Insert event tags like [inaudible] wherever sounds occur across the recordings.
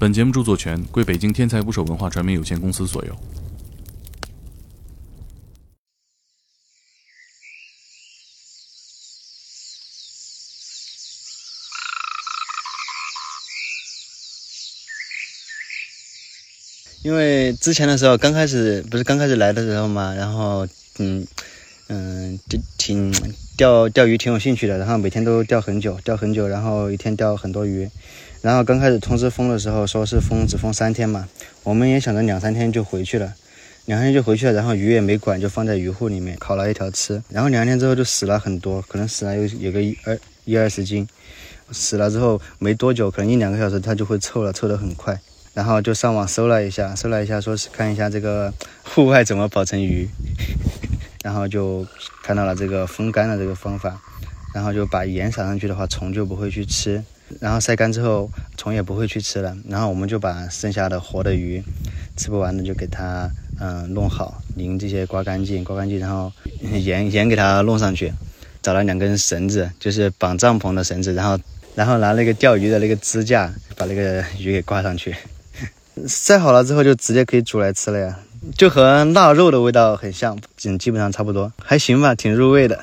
本节目著作权归北京天才捕手文化传媒有限公司所有。因为之前的时候，刚开始不是刚开始来的时候嘛，然后嗯嗯，就挺钓钓鱼挺有兴趣的，然后每天都钓很久，钓很久，然后一天钓很多鱼。然后刚开始通知封的时候，说是封只封三天嘛，我们也想着两三天就回去了，两天就回去了，然后鱼也没管，就放在鱼护里面烤了一条吃。然后两天之后就死了很多，可能死了有有个一二一二十斤，死了之后没多久，可能一两个小时它就会臭了，臭得很快。然后就上网搜了一下，搜了一下，说是看一下这个户外怎么保存鱼，[laughs] 然后就看到了这个风干的这个方法，然后就把盐撒上去的话，虫就不会去吃，然后晒干之后，虫也不会去吃了。然后我们就把剩下的活的鱼，吃不完的就给它嗯弄好，鳞这些刮干净，刮干净，然后盐盐给它弄上去，找了两根绳子，就是绑帐篷的绳子，然后然后拿那个钓鱼的那个支架，把那个鱼给挂上去。晒好了之后就直接可以煮来吃了呀，就和腊肉的味道很像，嗯，基本上差不多，还行吧，挺入味的。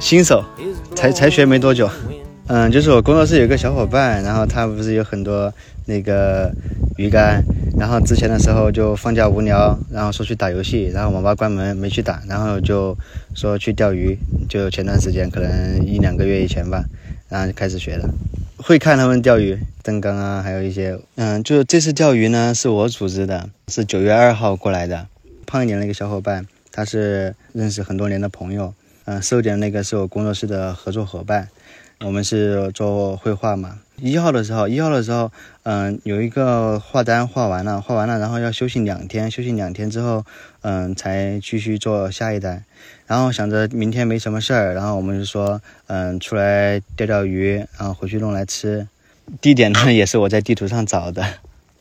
新手 is 才才学没多久。blowing in the wind. 嗯，就是我工作室有个小伙伴，然后他不是有很多那个鱼竿，然后之前的时候就放假无聊，然后说去打游戏，然后网吧关门没去打，然后就说去钓鱼，就前段时间可能一两个月以前吧，然后就开始学的，会看他们钓鱼，登缸啊，还有一些，嗯，就这次钓鱼呢是我组织的，是九月二号过来的，胖一点那个小伙伴，他是认识很多年的朋友，嗯，瘦点那个是我工作室的合作伙伴。我们是做绘画嘛，一号的时候，一号的时候，嗯，有一个画单画完了，画完了，然后要休息两天，休息两天之后，嗯，才继续做下一单。然后想着明天没什么事儿，然后我们就说，嗯，出来钓钓鱼，然后回去弄来吃。地点呢也是我在地图上找的，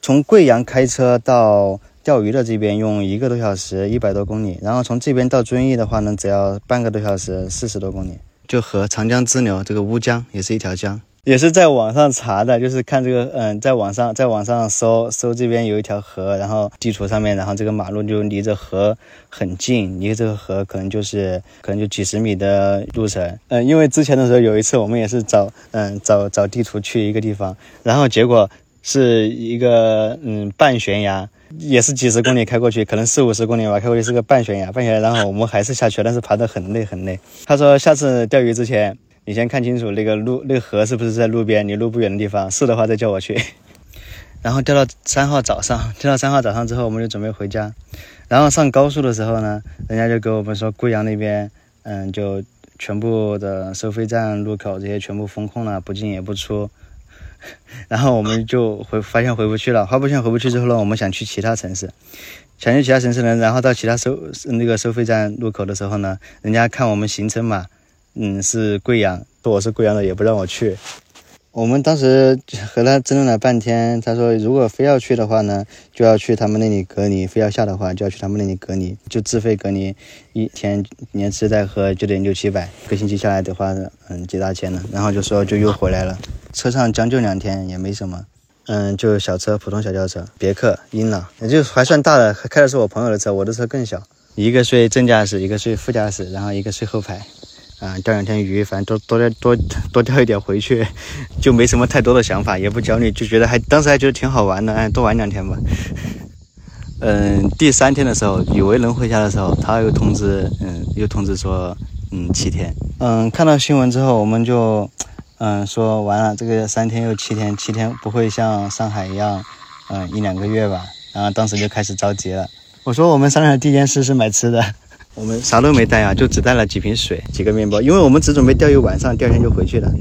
从贵阳开车到钓鱼的这边用一个多小时，一百多公里，然后从这边到遵义的话呢，只要半个多小时，四十多公里。就和长江支流这个乌江也是一条江，也是在网上查的，就是看这个，嗯，在网上在网上搜搜这边有一条河，然后地图上面，然后这个马路就离着河很近，离这个河可能就是可能就几十米的路程，嗯，因为之前的时候有一次我们也是找，嗯，找找地图去一个地方，然后结果是一个嗯半悬崖。也是几十公里开过去，可能四五十公里吧，开过去是个半悬崖，半悬崖，然后我们还是下去了，但是爬得很累很累。他说下次钓鱼之前，你先看清楚那个路，那个河是不是在路边，离路不远的地方，是的话再叫我去。然后钓到三号早上，钓到三号早上之后，我们就准备回家。然后上高速的时候呢，人家就给我们说贵阳那边，嗯，就全部的收费站路口这些全部封控了，不进也不出。[laughs] 然后我们就回发现回不去了，发现回不去之后呢，我们想去其他城市，想去其他城市呢，然后到其他收那个收费站路口的时候呢，人家看我们行程嘛，嗯，是贵阳，说我是贵阳的，也不让我去。我们当时和他争论了半天，他说如果非要去的话呢，就要去他们那里隔离；非要下的话，就要去他们那里隔离，就自费隔离一天，连吃带喝就得六七百，一个星期下来的话，嗯，几大千了。然后就说就又回来了。车上将就两天也没什么，嗯，就小车，普通小轿车，别克、英朗，也就还算大的，开的是我朋友的车，我的车更小，一个睡正驾驶，一个睡副驾驶，然后一个睡后排，啊，钓两天鱼，反正多多钓多多钓一点回去，就没什么太多的想法，也不焦虑，就觉得还当时还觉得挺好玩的，哎，多玩两天吧。嗯，第三天的时候，以为能回家的时候，他又通知，嗯，又通知说，嗯，七天。嗯，看到新闻之后，我们就。嗯，说完了，这个三天又七天，七天不会像上海一样，嗯，一两个月吧。然后当时就开始着急了。我说我们商量的第一件事是买吃的，我们啥都没带啊，就只带了几瓶水、几个面包，因为我们只准备钓一晚上，第二天就回去了。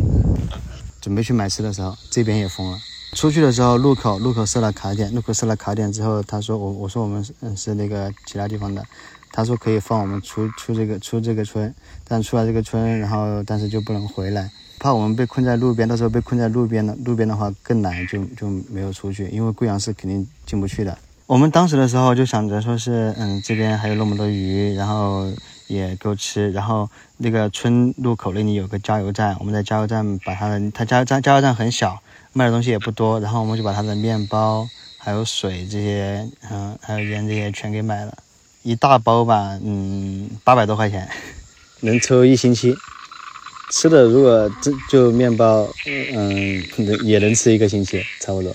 准备去买吃的时候，这边也封了。出去的时候，路口路口设了卡点，路口设了卡点之后，他说我我说我们是是那个其他地方的，他说可以放我们出出这个出这个村，但出了这个村，然后但是就不能回来，怕我们被困在路边，到时候被困在路边的路边的话更难，就就没有出去，因为贵阳是肯定进不去的。我们当时的时候就想着说是嗯这边还有那么多鱼，然后也够吃，然后那个村路口那里有个加油站，我们在加油站把它的它加油站加油站很小。卖的东西也不多，然后我们就把他的面包、还有水这些，嗯，还有盐这些全给买了，一大包吧，嗯，八百多块钱，能抽一星期。吃的如果这就面包，嗯，能也能吃一个星期，差不多。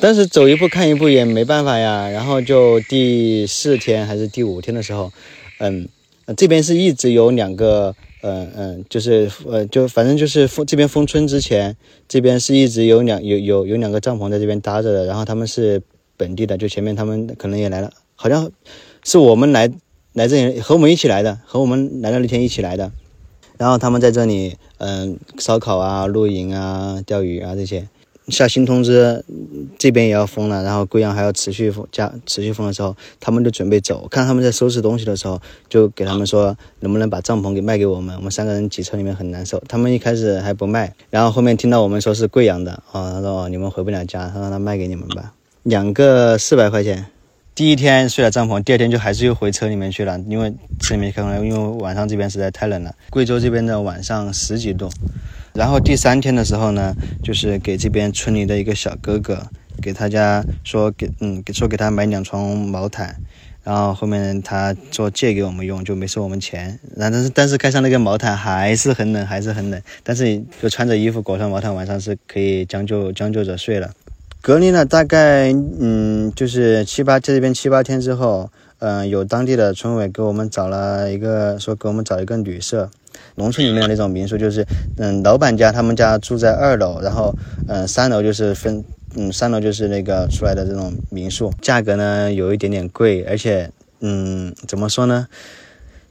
但是走一步看一步也没办法呀。然后就第四天还是第五天的时候，嗯，这边是一直有两个。嗯嗯，就是呃，就反正就是封这边封村之前，这边是一直有两有有有两个帐篷在这边搭着的，然后他们是本地的，就前面他们可能也来了，好像是我们来来这里和我们一起来的，和我们来的那天一起来的，然后他们在这里嗯烧烤啊、露营啊、钓鱼啊这些。下新通知，这边也要封了，然后贵阳还要持续封加持续封的时候，他们就准备走。看他们在收拾东西的时候，就给他们说能不能把帐篷给卖给我们。我们三个人挤车里面很难受。他们一开始还不卖，然后后面听到我们说是贵阳的，哦，他说你们回不了家，他让他卖给你们吧，两个四百块钱。第一天睡了帐篷，第二天就还是又回车里面去了，因为车里面开空因为晚上这边实在太冷了。贵州这边的晚上十几度。然后第三天的时候呢，就是给这边村里的一个小哥哥，给他家说给嗯说给他买两床毛毯，然后后面他说借给我们用，就没收我们钱。然后但是但是盖上那个毛毯还是很冷，还是很冷。但是就穿着衣服裹上毛毯，晚上是可以将就将就着睡了。隔离了大概嗯就是七八在这边七八天之后，嗯有当地的村委给我们找了一个说给我们找一个旅社。农村里面的那种民宿，就是，嗯，老板家他们家住在二楼，然后，嗯，三楼就是分，嗯，三楼就是那个出来的这种民宿，价格呢有一点点贵，而且，嗯，怎么说呢，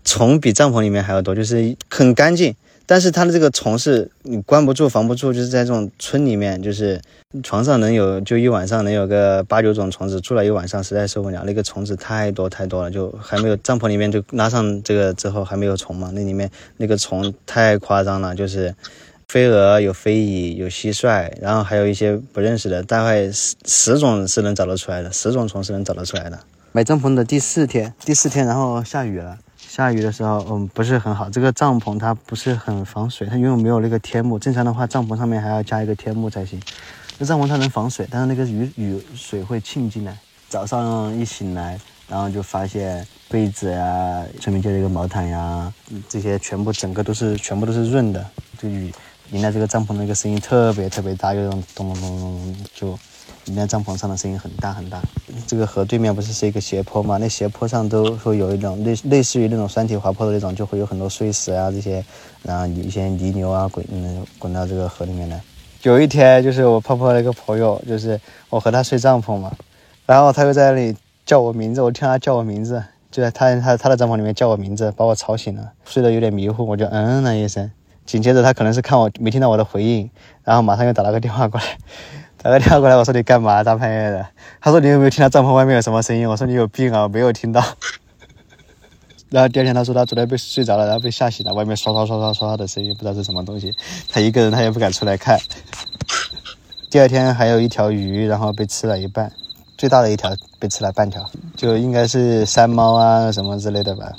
虫比帐篷里面还要多，就是很干净。但是它的这个虫是你关不住、防不住，就是在这种村里面，就是床上能有就一晚上能有个八九种虫子，住了一晚上实在受不了。那个虫子太多太多了，就还没有帐篷里面就拉上这个之后还没有虫嘛，那里面那个虫太夸张了，就是飞蛾、有飞蚁、有蟋蟀，然后还有一些不认识的，大概十十种是能找得出来的，十种虫是能找得出来的。买帐篷的第四天，第四天然后下雨了。下雨的时候，嗯，不是很好。这个帐篷它不是很防水，它因为没有那个天幕。正常的话，帐篷上面还要加一个天幕才行。这帐篷它能防水，但是那个雨雨水会沁进来。早上一醒来，然后就发现被子呀、村民借的一个毛毯呀，这些全部整个都是全部都是润的。这雨淋来这个帐篷那个声音特别特别大，就咚咚咚咚咚就。里面帐篷上的声音很大很大，这个河对面不是是一个斜坡吗？那斜坡上都会有一种类类似于那种山体滑坡的那种，就会有很多碎石啊这些，然后一些泥牛啊滚嗯滚到这个河里面来。有一天就是我泡泡那个朋友，就是我和他睡帐篷嘛，然后他又在那里叫我名字，我听他叫我名字，就在他他他的帐篷里面叫我名字，把我吵醒了，睡得有点迷糊，我就嗯了一声，紧接着他可能是看我没听到我的回应，然后马上又打了个电话过来。打个电话过来，我说你干嘛？大半夜的。他说你有没有听到帐篷外面有什么声音？我说你有病啊，我没有听到。[laughs] 然后第二天他说他昨天被睡着了，然后被吓醒了，外面刷刷刷刷刷的声音，不知道是什么东西。他一个人他也不敢出来看。第二天还有一条鱼，然后被吃了一半，最大的一条被吃了半条，就应该是山猫啊什么之类的吧。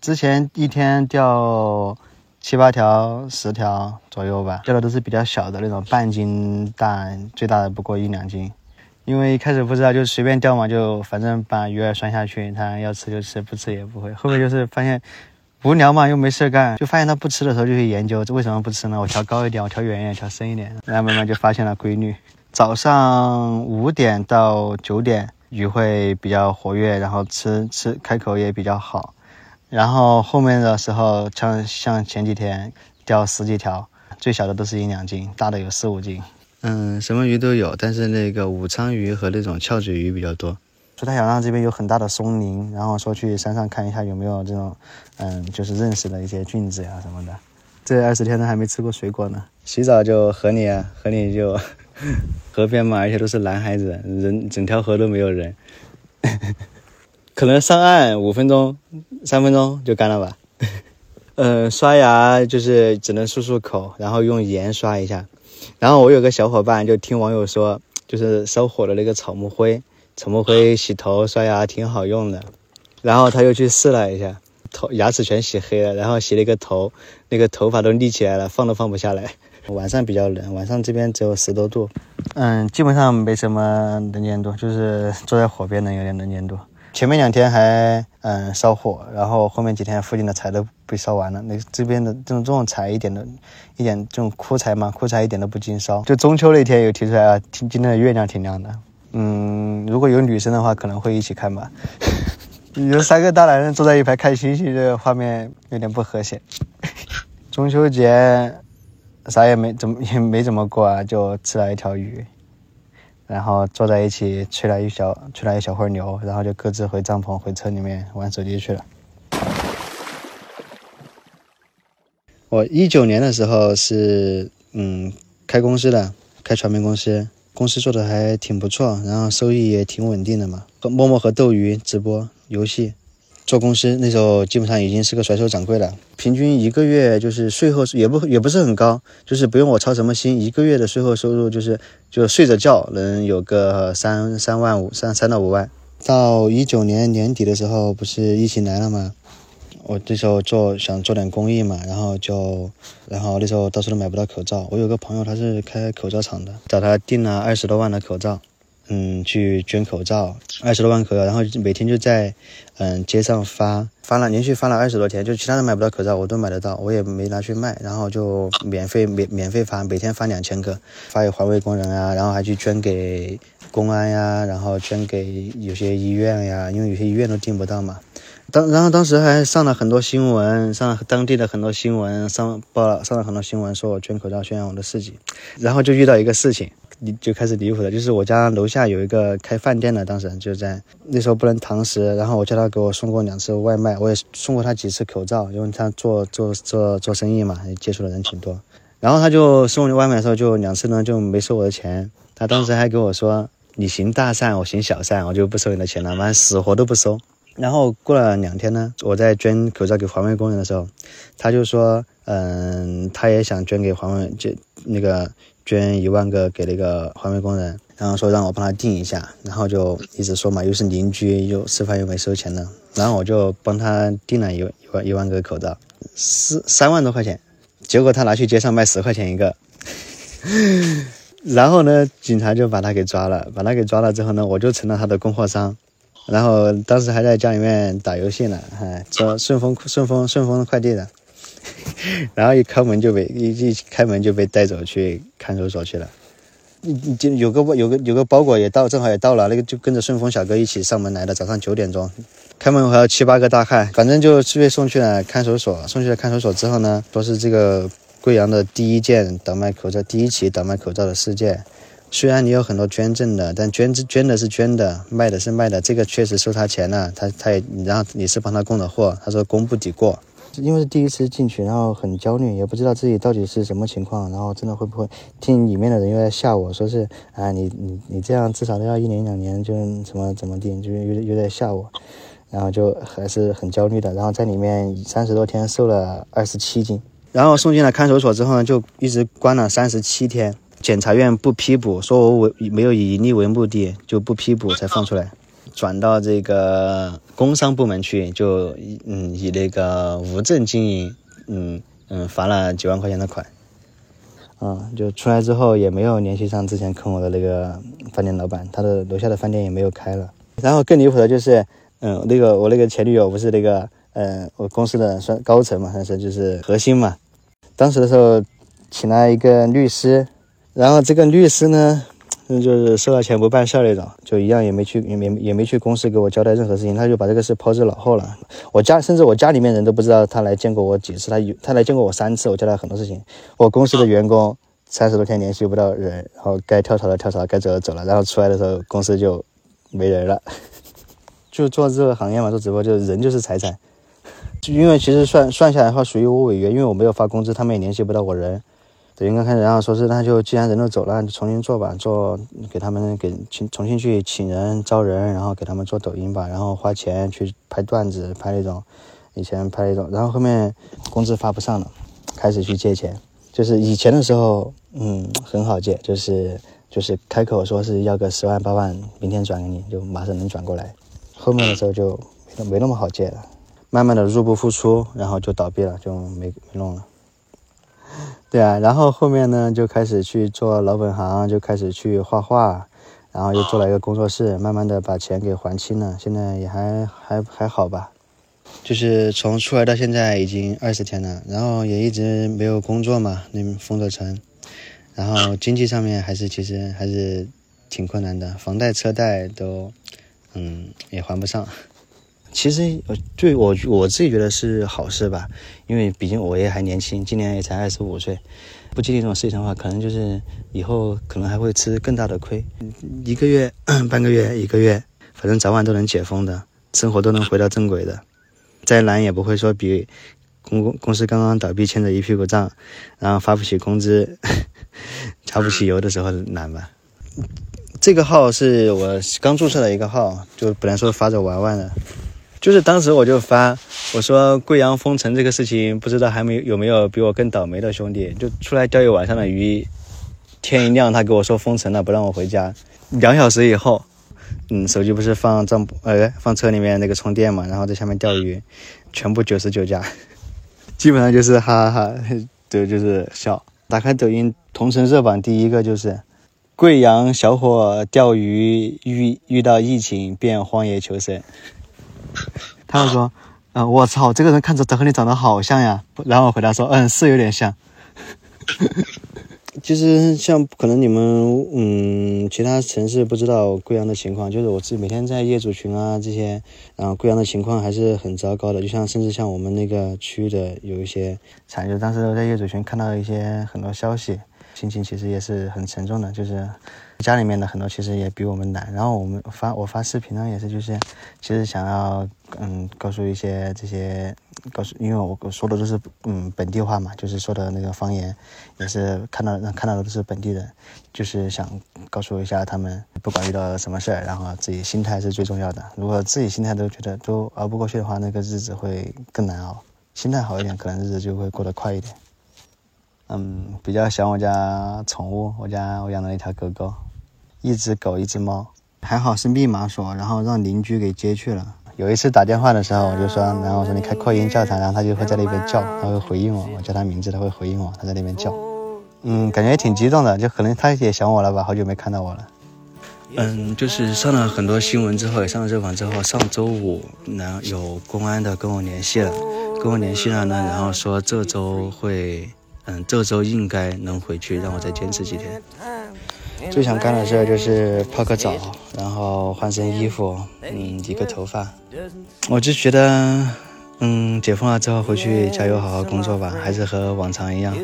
之前一天钓。七八条、十条左右吧，钓的都是比较小的那种，半斤大，最大的不过一两斤。因为一开始不知道，就随便钓嘛，就反正把鱼饵拴下去，它要吃就吃，不吃也不会。后面就是发现无聊嘛，又没事干，就发现它不吃的时候就去研究，这为什么不吃呢？我调高一点，我调远一点，调深一点，然后慢慢就发现了规律。早上五点到九点鱼会比较活跃，然后吃吃开口也比较好。然后后面的时候，像像前几天钓十几条，最小的都是一两斤，大的有四五斤。嗯，什么鱼都有，但是那个武昌鱼和那种翘嘴鱼比较多。说他想让这边有很大的松林，然后说去山上看一下有没有这种，嗯，就是认识的一些菌子呀什么的。这二十天都还没吃过水果呢。洗澡就河里啊，河里就 [laughs] 河边嘛，而且都是男孩子，人整条河都没有人，[laughs] 可能上岸五分钟、三分钟就干了吧。[laughs] 呃，刷牙就是只能漱漱口，然后用盐刷一下。然后我有个小伙伴就听网友说，就是烧火的那个草木灰。草木灰洗头刷牙挺好用的，然后他又去试了一下，头牙齿全洗黑了，然后洗了一个头，那个头发都立起来了，放都放不下来。[laughs] 晚上比较冷，晚上这边只有十多度，嗯，基本上没什么能见度，就是坐在火边能有点能见度。前面两天还嗯烧火，然后后面几天附近的柴都被烧完了。那这边的这种这种柴一点的，一点这种枯柴嘛，枯柴一点都不经烧。就中秋那天有提出来啊，今今天的月亮挺亮的。嗯，如果有女生的话，可能会一起看吧。有三个大男人坐在一排看星星，这个画面有点不和谐。中秋节啥也没怎么也没怎么过啊，就吃了一条鱼，然后坐在一起吹了一小吹了一小会儿牛，然后就各自回帐篷回车里面玩手机去了。我一九年的时候是嗯开公司的，开传媒公司。公司做的还挺不错，然后收益也挺稳定的嘛。和陌陌和斗鱼直播游戏，做公司那时候基本上已经是个甩手掌柜了。平均一个月就是税后也不也不是很高，就是不用我操什么心，一个月的税后收入就是就睡着觉能有个三三万五三三到五万。到一九年年底的时候，不是疫情来了吗？我这时候做想做点公益嘛，然后就，然后那时候到处都买不到口罩。我有个朋友他是开口罩厂的，找他订了二十多万的口罩，嗯，去捐口罩，二十多万口罩，然后每天就在，嗯，街上发，发了连续发了二十多天，就其他人买不到口罩，我都买得到，我也没拿去卖，然后就免费免免费发，每天发两千个，发给环卫工人啊，然后还去捐给公安呀，然后捐给有些医院呀，因为有些医院都订不到嘛。当然后当时还上了很多新闻，上当地的很多新闻，上报了上了很多新闻，说我捐口罩宣扬我的事迹。然后就遇到一个事情，离就开始离谱了，就是我家楼下有一个开饭店的，当时就在那时候不能堂食，然后我叫他给我送过两次外卖，我也送过他几次口罩，因为他做做做做生意嘛，接触的人挺多。然后他就送外卖的时候，就两次呢就没收我的钱，他当时还给我说：“你行大善，我行小善，我就不收你的钱了，妈死活都不收。”然后过了两天呢，我在捐口罩给环卫工人的时候，他就说，嗯，他也想捐给环卫，就那个捐一万个给那个环卫工人，然后说让我帮他订一下，然后就一直说嘛，又是邻居，又吃饭又没收钱的，然后我就帮他订了一一万一万个口罩，四三万多块钱，结果他拿去街上卖十块钱一个，[laughs] 然后呢，警察就把他给抓了，把他给抓了之后呢，我就成了他的供货商。然后当时还在家里面打游戏呢，哈，做顺丰顺丰顺丰快递的，[laughs] 然后一开门就被一一开门就被带走去看守所去了。你就有个有个有个包裹也到，正好也到了，那个就跟着顺丰小哥一起上门来的，早上九点钟，开门还有七八个大汉，反正就被送去了看守所。送去了看守所之后呢，说是这个贵阳的第一件倒卖口罩，第一起倒卖口罩的事件。虽然你有很多捐赠的，但捐捐的是捐的，卖的是卖的，这个确实收他钱了，他他也然后你是帮他供的货，他说供不抵过，因为是第一次进去，然后很焦虑，也不知道自己到底是什么情况，然后真的会不会听里面的人又在吓我说是啊你你你这样至少都要一年两年就怎么怎么地，就又又在吓我，然后就还是很焦虑的，然后在里面三十多天瘦了二十七斤，然后送进了看守所之后呢，就一直关了三十七天。检察院不批捕，说我为没有以盈利为目的，就不批捕才放出来，转到这个工商部门去，就嗯以那个无证经营，嗯嗯罚了几万块钱的款，啊就出来之后也没有联系上之前坑我的那个饭店老板，他的楼下的饭店也没有开了。然后更离谱的就是，嗯那个我那个前女友不是那个，嗯我公司的算高层嘛，算是就是核心嘛，当时的时候请了一个律师。然后这个律师呢，那就是收了钱不办事那种，就一样也没去，也没也没去公司给我交代任何事情，他就把这个事抛之脑后了。我家甚至我家里面人都不知道他来见过我几次，他有他来见过我三次，我交代很多事情。我公司的员工三十多天联系不到人，然后该跳槽的跳槽，该走的走了，然后出来的时候公司就没人了。[laughs] 就做这个行业嘛，做直播就人就是财产。因为其实算算下来的话，属于我违约，因为我没有发工资，他们也联系不到我人。等于刚开始，然后说是那就既然人都走了，就重新做吧，做给他们给请重新去请人招人，然后给他们做抖音吧，然后花钱去拍段子，拍那种以前拍那种，然后后面工资发不上了，开始去借钱。就是以前的时候，嗯，很好借，就是就是开口说是要个十万八万，明天转给你，就马上能转过来。后面的时候就没没那么好借了。慢慢的入不敷出，然后就倒闭了，就没没弄了。对啊，然后后面呢就开始去做老本行，就开始去画画，然后又做了一个工作室，慢慢的把钱给还清了，现在也还还还好吧。就是从出来到现在已经二十天了，然后也一直没有工作嘛，那封着城，然后经济上面还是其实还是挺困难的，房贷车贷都嗯也还不上。其实，呃，对我我自己觉得是好事吧，因为毕竟我也还年轻，今年也才二十五岁，不经历这种事情的话，可能就是以后可能还会吃更大的亏。一个月、[clears throat] 半个月、一个月，反正早晚都能解封的，生活都能回到正轨的。再难也不会说比公公公司刚刚倒闭欠着一屁股账，然后发不起工资、[laughs] 加不起油的时候难吧。这个号是我刚注册的一个号，就本来说发着玩玩的。就是当时我就发，我说贵阳封城这个事情，不知道还没有没有比我更倒霉的兄弟，就出来钓一晚上的鱼，天一亮他给我说封城了，不让我回家。两小时以后，嗯，手机不是放帐篷呃放车里面那个充电嘛，然后在下面钓鱼，全部九十九加，基本上就是哈哈哈，对，就是笑。打开抖音同城热榜第一个就是贵阳小伙钓鱼遇遇到疫情变荒野求生。[laughs] 他就说：“嗯，我操，这个人看着和你长得好像呀。”然后我回答说：“嗯，是有点像。[laughs] ”其实像可能你们嗯其他城市不知道贵阳的情况，就是我自己每天在业主群啊这些，然后贵阳的情况还是很糟糕的。就像甚至像我们那个区的有一些产业，当时在业主群看到一些很多消息。心情其实也是很沉重的，就是家里面的很多其实也比我们难。然后我们发我发视频呢，也是就是其实想要嗯告诉一些这些告诉，因为我说的都是嗯本地话嘛，就是说的那个方言，也是看到看到的都是本地人，就是想告诉一下他们，不管遇到什么事儿，然后自己心态是最重要的。如果自己心态都觉得都熬不过去的话，那个日子会更难熬。心态好一点，可能日子就会过得快一点。嗯，比较想我家宠物，我家我养了一条狗狗，一只狗，一只猫，还好是密码锁，然后让邻居给接去了。有一次打电话的时候，我就说，然后我说你开扩音叫它，然后它就会在那边叫，它会回应我，我叫它名字，它会回应我，它在那边叫。嗯，感觉也挺激动的，就可能它也想我了吧，好久没看到我了。嗯，就是上了很多新闻之后，也上了热榜之后，上周五，然后有公安的跟我联系了，跟我联系了呢，然后说这周会。嗯，这周应该能回去，让我再坚持几天。最想干的事就是泡个澡，然后换身衣服，嗯，理个头发。我就觉得，嗯，解封了之后回去加油，好好工作吧，还是和往常一样。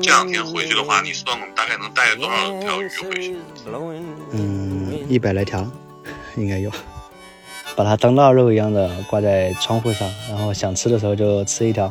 这两天回去的话，你算我们大概能带多少条鱼回去？嗯，一百来条，应该有。把它当腊肉一样的挂在窗户上，然后想吃的时候就吃一条。